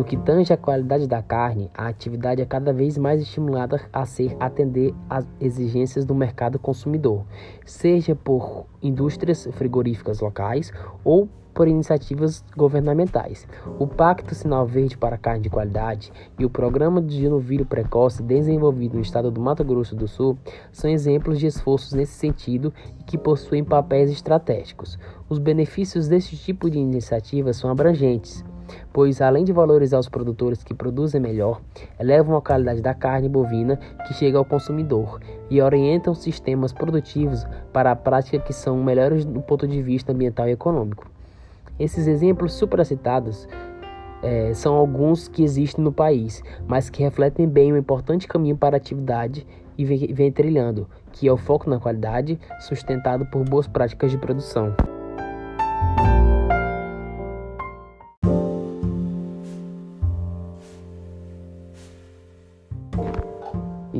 No que tange à qualidade da carne, a atividade é cada vez mais estimulada a ser atender às exigências do mercado consumidor, seja por indústrias frigoríficas locais ou por iniciativas governamentais. O Pacto Sinal Verde para a Carne de Qualidade e o Programa de Novilho Precoce desenvolvido no estado do Mato Grosso do Sul são exemplos de esforços nesse sentido e que possuem papéis estratégicos. Os benefícios desse tipo de iniciativa são abrangentes, pois além de valorizar os produtores que produzem melhor, elevam a qualidade da carne bovina que chega ao consumidor e orientam sistemas produtivos para a prática que são melhores do ponto de vista ambiental e econômico. Esses exemplos supracitados é, são alguns que existem no país, mas que refletem bem o importante caminho para a atividade e vem, vem trilhando, que é o foco na qualidade, sustentado por boas práticas de produção.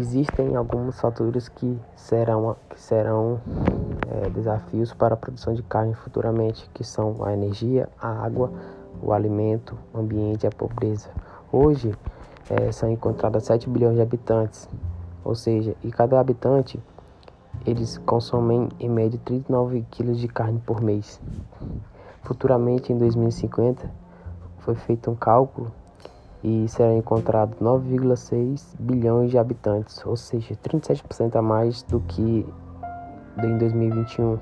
Existem alguns fatores que serão, que serão é, desafios para a produção de carne futuramente, que são a energia, a água, o alimento, o ambiente e a pobreza. Hoje é, são encontradas 7 bilhões de habitantes, ou seja, e cada habitante eles consomem em média 39 quilos de carne por mês. Futuramente, em 2050, foi feito um cálculo e serão encontrados 9,6 bilhões de habitantes, ou seja, 37% a mais do que em 2021.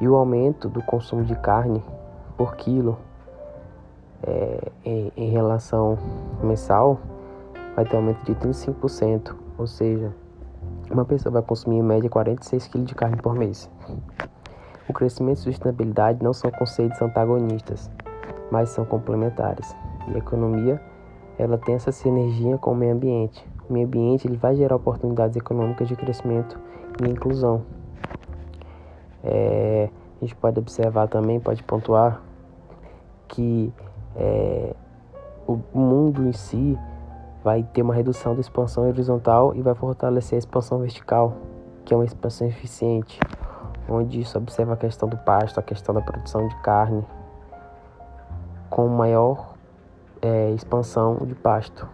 E o aumento do consumo de carne por quilo é, em, em relação mensal vai ter um aumento de 35%, ou seja, uma pessoa vai consumir em média 46 kg de carne por mês. O crescimento e sustentabilidade não são conceitos antagonistas, mas são complementares. E economia ela tem essa sinergia com o meio ambiente. O meio ambiente ele vai gerar oportunidades econômicas de crescimento e inclusão. É, a gente pode observar também, pode pontuar que é, o mundo em si vai ter uma redução da expansão horizontal e vai fortalecer a expansão vertical, que é uma expansão eficiente, onde isso observa a questão do pasto, a questão da produção de carne, com maior é, expansão de pasto.